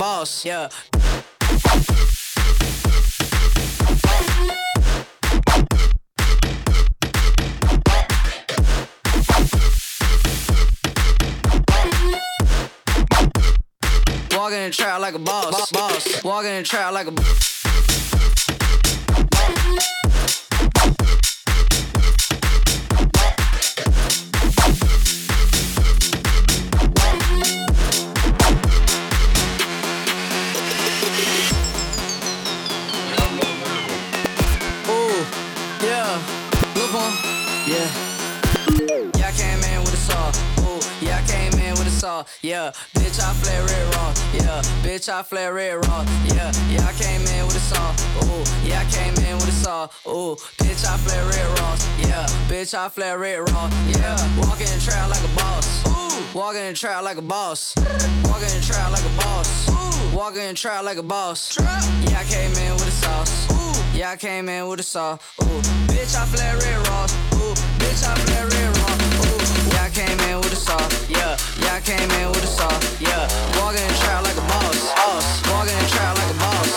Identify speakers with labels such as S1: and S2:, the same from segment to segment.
S1: boss, yeah. Walking in the trap like a boss, boss. Walking in the trap like a yeah. Yeah, I came in with a saw. Ooh, yeah, I came in with a saw. Yeah, bitch, I flare red raw. Yeah, bitch, I flare red raw. Yeah, yeah, I came in with a saw. Ooh, yeah, I came in with a saw. Ooh, bitch, I flare red raw. Yeah, bitch, I flare red raw. Yeah, walking in trap like a boss. Ooh, walking in trap like a boss. Walking in trap like a boss. Ooh, walking in trap like a boss. Yeah, I came in with a sauce. Ooh, yeah, I came in with a saw. Ooh, bitch, I flare red raw. Bitch, I flare red raw. Ooh, yeah, I came in with a saw. Yeah, yeah, I came in with a saw. Yeah, walking in trap like a boss. Boss, walking in trap like a boss.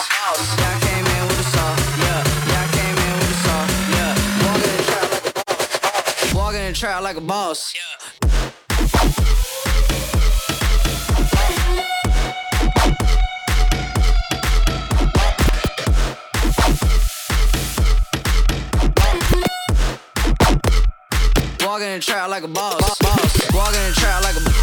S1: Yeah, I came in with a saw. Yeah, yeah, I came in with a saw. Yeah, walking in trap like a boss. Walking in trap like a boss. Yeah. Walking in the trap like a boss. boss. Walking in the trap like a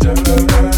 S2: stir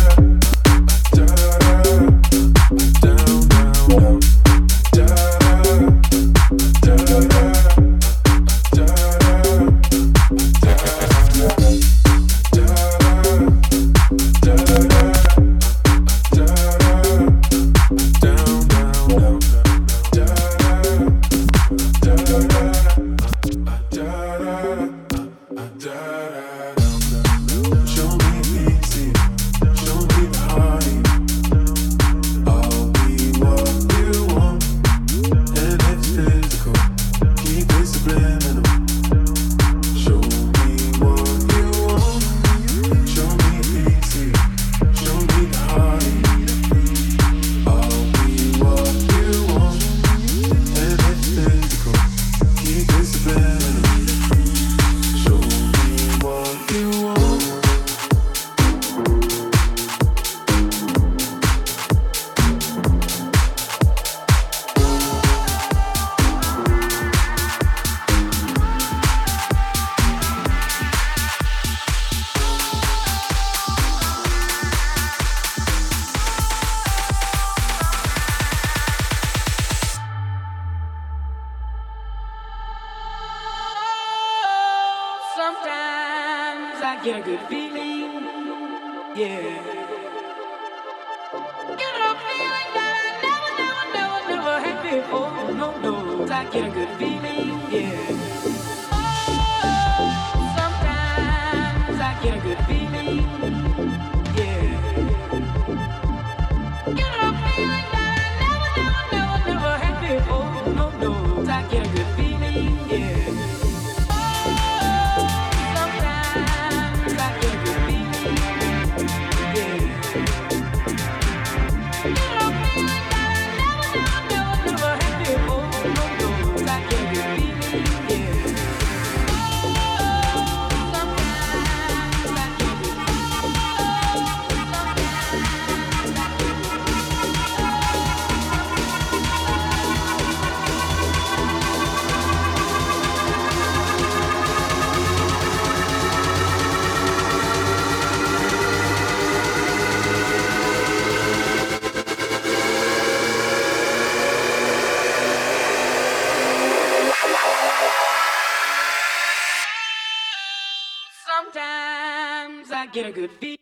S3: I get a good feeling. could be.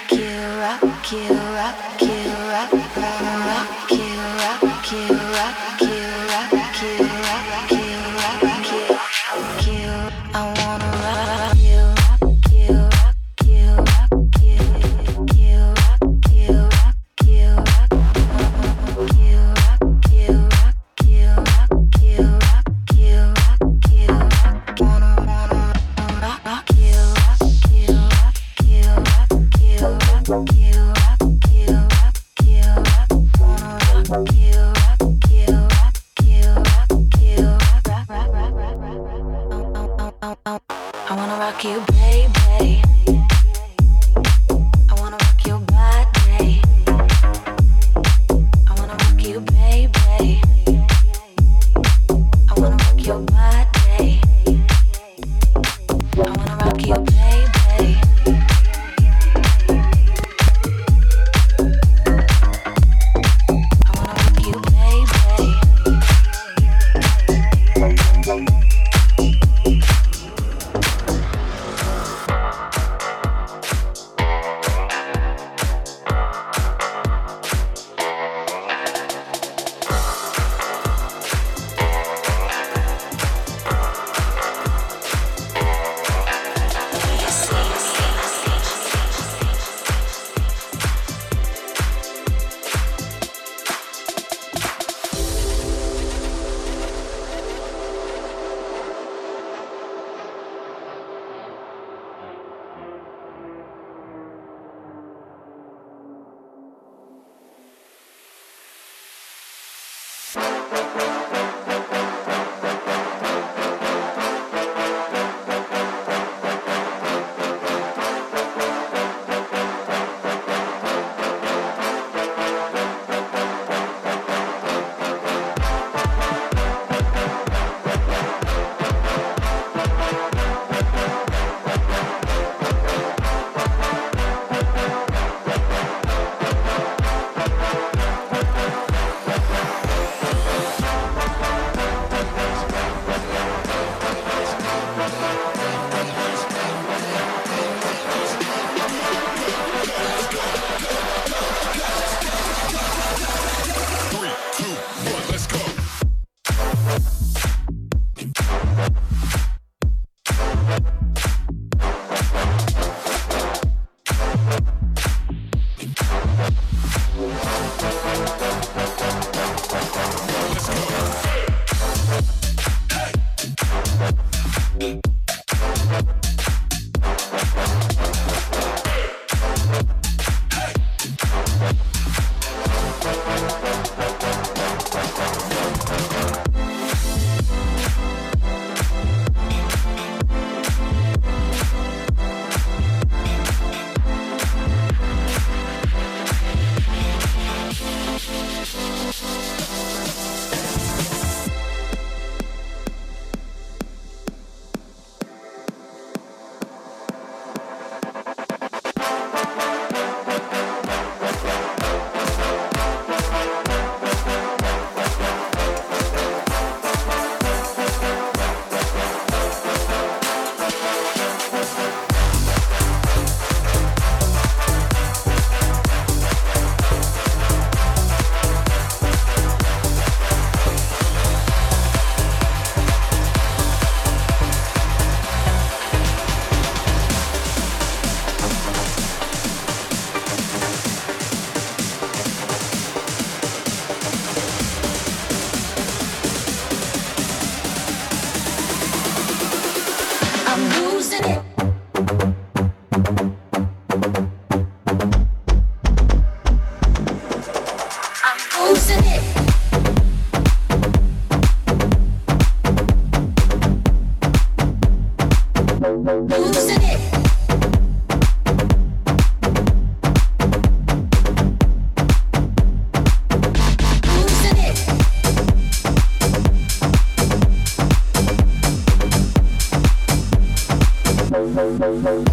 S1: no, no, no.